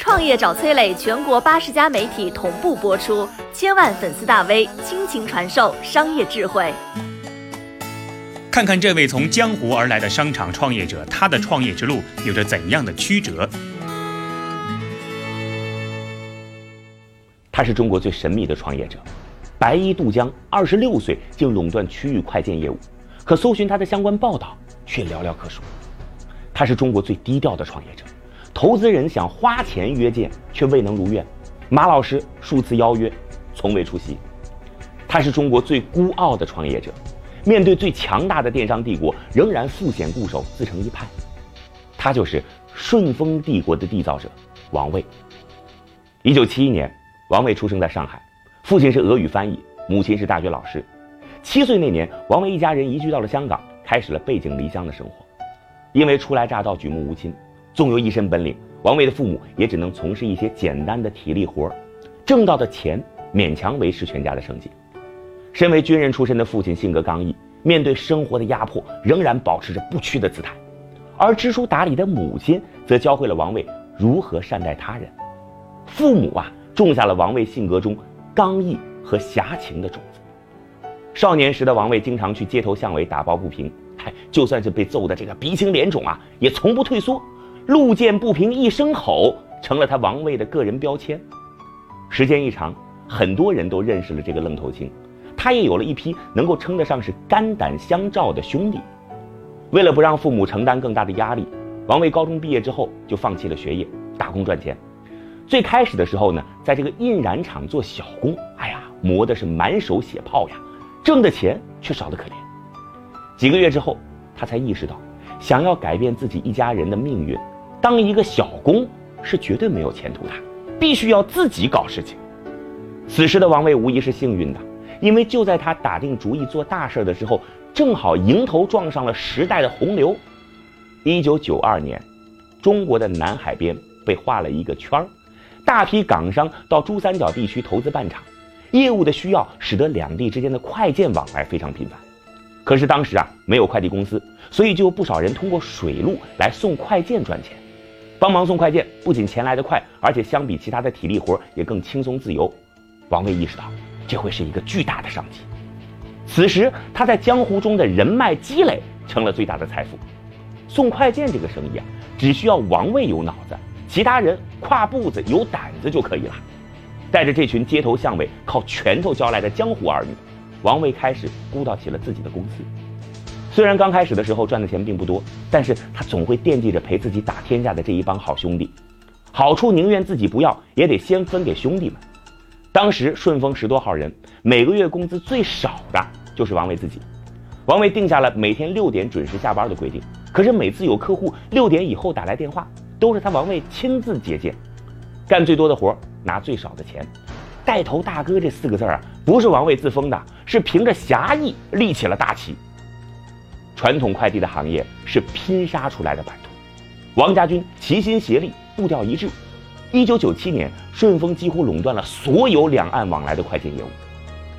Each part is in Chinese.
创业找崔磊，全国八十家媒体同步播出，千万粉丝大 V 倾情传授商业智慧。看看这位从江湖而来的商场创业者，他的创业之路有着怎样的曲折？他是中国最神秘的创业者，白衣渡江，二十六岁竟垄断区域快件业务，可搜寻他的相关报道却寥寥可数。他是中国最低调的创业者。投资人想花钱约见，却未能如愿。马老师数次邀约，从未出席。他是中国最孤傲的创业者，面对最强大的电商帝国，仍然复险固守，自成一派。他就是顺丰帝国的缔造者王卫。一九七一年，王卫出生在上海，父亲是俄语翻译，母亲是大学老师。七岁那年，王卫一家人移居到了香港，开始了背井离乡的生活。因为初来乍到，举目无亲。纵有一身本领，王卫的父母也只能从事一些简单的体力活挣到的钱勉强维持全家的生计。身为军人出身的父亲性格刚毅，面对生活的压迫仍然保持着不屈的姿态，而知书达理的母亲则教会了王卫如何善待他人。父母啊，种下了王卫性格中刚毅和侠情的种子。少年时的王卫经常去街头巷尾打抱不平，嗨，就算是被揍得这个鼻青脸肿啊，也从不退缩。路见不平一声吼，成了他王位的个人标签。时间一长，很多人都认识了这个愣头青，他也有了一批能够称得上是肝胆相照的兄弟。为了不让父母承担更大的压力，王卫高中毕业之后就放弃了学业，打工赚钱。最开始的时候呢，在这个印染厂做小工，哎呀，磨的是满手血泡呀，挣的钱却少得可怜。几个月之后，他才意识到，想要改变自己一家人的命运。当一个小工是绝对没有前途的，必须要自己搞事情。此时的王卫无疑是幸运的，因为就在他打定主意做大事的时候，正好迎头撞上了时代的洪流。一九九二年，中国的南海边被画了一个圈儿，大批港商到珠三角地区投资办厂，业务的需要使得两地之间的快件往来非常频繁。可是当时啊，没有快递公司，所以就有不少人通过水路来送快件赚钱。帮忙送快件，不仅钱来得快，而且相比其他的体力活也更轻松自由。王卫意识到，这会是一个巨大的商机。此时，他在江湖中的人脉积累成了最大的财富。送快件这个生意啊，只需要王卫有脑子，其他人跨步子有胆子就可以了。带着这群街头巷尾靠拳头交来的江湖儿女，王卫开始鼓捣起了自己的公司。虽然刚开始的时候赚的钱并不多，但是他总会惦记着陪自己打天下的这一帮好兄弟，好处宁愿自己不要，也得先分给兄弟们。当时顺丰十多号人，每个月工资最少的就是王卫自己。王卫定下了每天六点准时下班的规定，可是每次有客户六点以后打来电话，都是他王卫亲自接见，干最多的活，拿最少的钱。带头大哥这四个字啊，不是王卫自封的，是凭着侠义立起了大旗。传统快递的行业是拼杀出来的版图，王家军齐心协力，步调一致。一九九七年，顺丰几乎垄断了所有两岸往来的快件业务。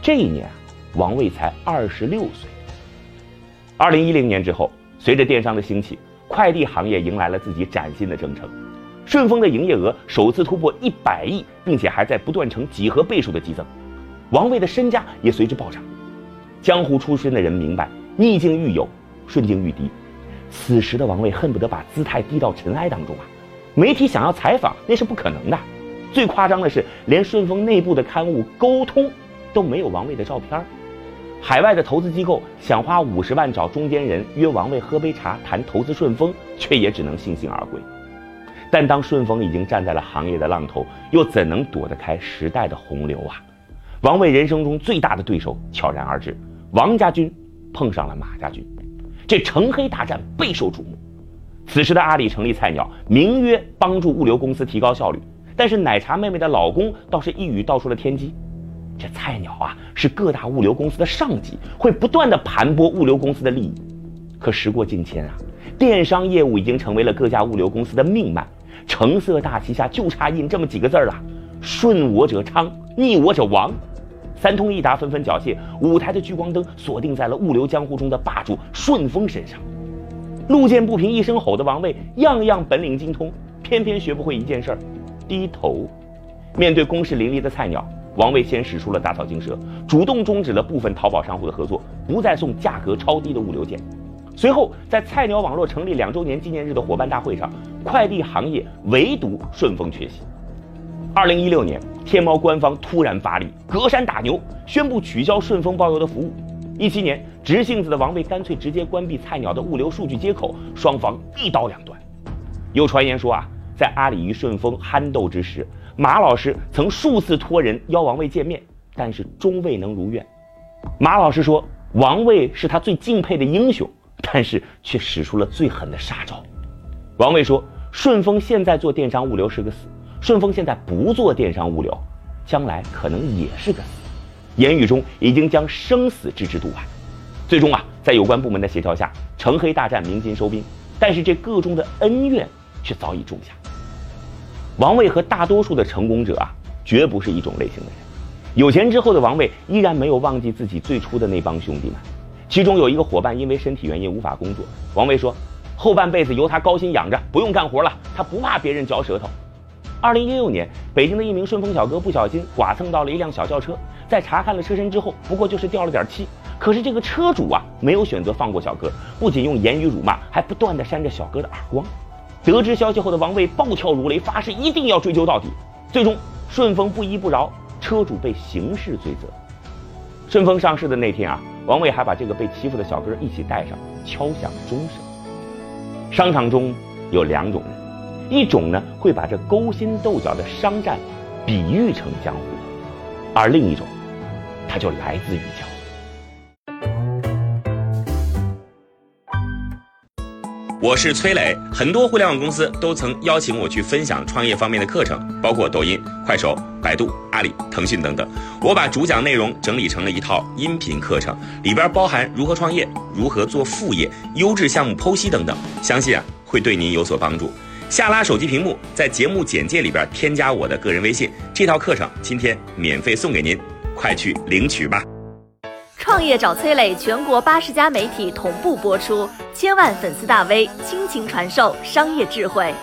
这一年，王卫才二十六岁。二零一零年之后，随着电商的兴起，快递行业迎来了自己崭新的征程。顺丰的营业额首次突破一百亿，并且还在不断呈几何倍数的激增。王卫的身价也随之暴涨。江湖出身的人明白，逆境遇友。顺境遇敌，此时的王卫恨不得把姿态低到尘埃当中啊！媒体想要采访那是不可能的。最夸张的是，连顺丰内部的刊物沟通都没有王卫的照片。海外的投资机构想花五十万找中间人约王卫喝杯茶谈投资顺丰，却也只能悻悻而归。但当顺丰已经站在了行业的浪头，又怎能躲得开时代的洪流啊？王卫人生中最大的对手悄然而至，王家军碰上了马家军。这橙黑大战备受瞩目。此时的阿里成立菜鸟，名曰帮助物流公司提高效率，但是奶茶妹妹的老公倒是一语道出了天机：这菜鸟啊是各大物流公司的上级，会不断的盘剥物流公司的利益。可时过境迁啊，电商业务已经成为了各家物流公司的命脉。橙色大旗下就差印这么几个字了：顺我者昌，逆我者亡。三通一达纷纷缴械，舞台的聚光灯锁定在了物流江湖中的霸主顺丰身上。路见不平一声吼的王卫，样样本领精通，偏偏学不会一件事儿：低头。面对攻势凌厉的菜鸟，王卫先使出了打草惊蛇，主动终止了部分淘宝商户的合作，不再送价格超低的物流件。随后，在菜鸟网络成立两周年纪念日的伙伴大会上，快递行业唯独顺丰缺席。二零一六年，天猫官方突然发力，隔山打牛，宣布取消顺丰包邮的服务。一七年，直性子的王卫干脆直接关闭菜鸟的物流数据接口，双方一刀两断。有传言说啊，在阿里与顺丰憨斗之时，马老师曾数次托人邀王卫见面，但是终未能如愿。马老师说，王卫是他最敬佩的英雄，但是却使出了最狠的杀招。王卫说，顺丰现在做电商物流是个死。顺丰现在不做电商物流，将来可能也是个死。言语中已经将生死置之度外。最终啊，在有关部门的协调下，成黑大战鸣金收兵。但是这个中的恩怨却早已种下。王卫和大多数的成功者啊，绝不是一种类型的人。有钱之后的王卫依然没有忘记自己最初的那帮兄弟们。其中有一个伙伴因为身体原因无法工作，王卫说：“后半辈子由他高薪养着，不用干活了，他不怕别人嚼舌头。”二零一六年，北京的一名顺丰小哥不小心剐蹭到了一辆小轿车，在查看了车身之后，不过就是掉了点漆。可是这个车主啊，没有选择放过小哥，不仅用言语辱骂，还不断的扇着小哥的耳光。得知消息后的王卫暴跳如雷，发誓一定要追究到底。最终，顺丰不依不饶，车主被刑事追责。顺丰上市的那天啊，王卫还把这个被欺负的小哥一起带上，敲响钟声。商场中有两种人。一种呢会把这勾心斗角的商战比喻成江湖，而另一种，它就来自于江湖。我是崔磊，很多互联网公司都曾邀请我去分享创业方面的课程，包括抖音、快手、百度、阿里、腾讯等等。我把主讲内容整理成了一套音频课程，里边包含如何创业、如何做副业、优质项目剖析等等，相信啊会对您有所帮助。下拉手机屏幕，在节目简介里边添加我的个人微信，这套课程今天免费送给您，快去领取吧！创业找崔磊，全国八十家媒体同步播出，千万粉丝大 V 倾情传授商业智慧。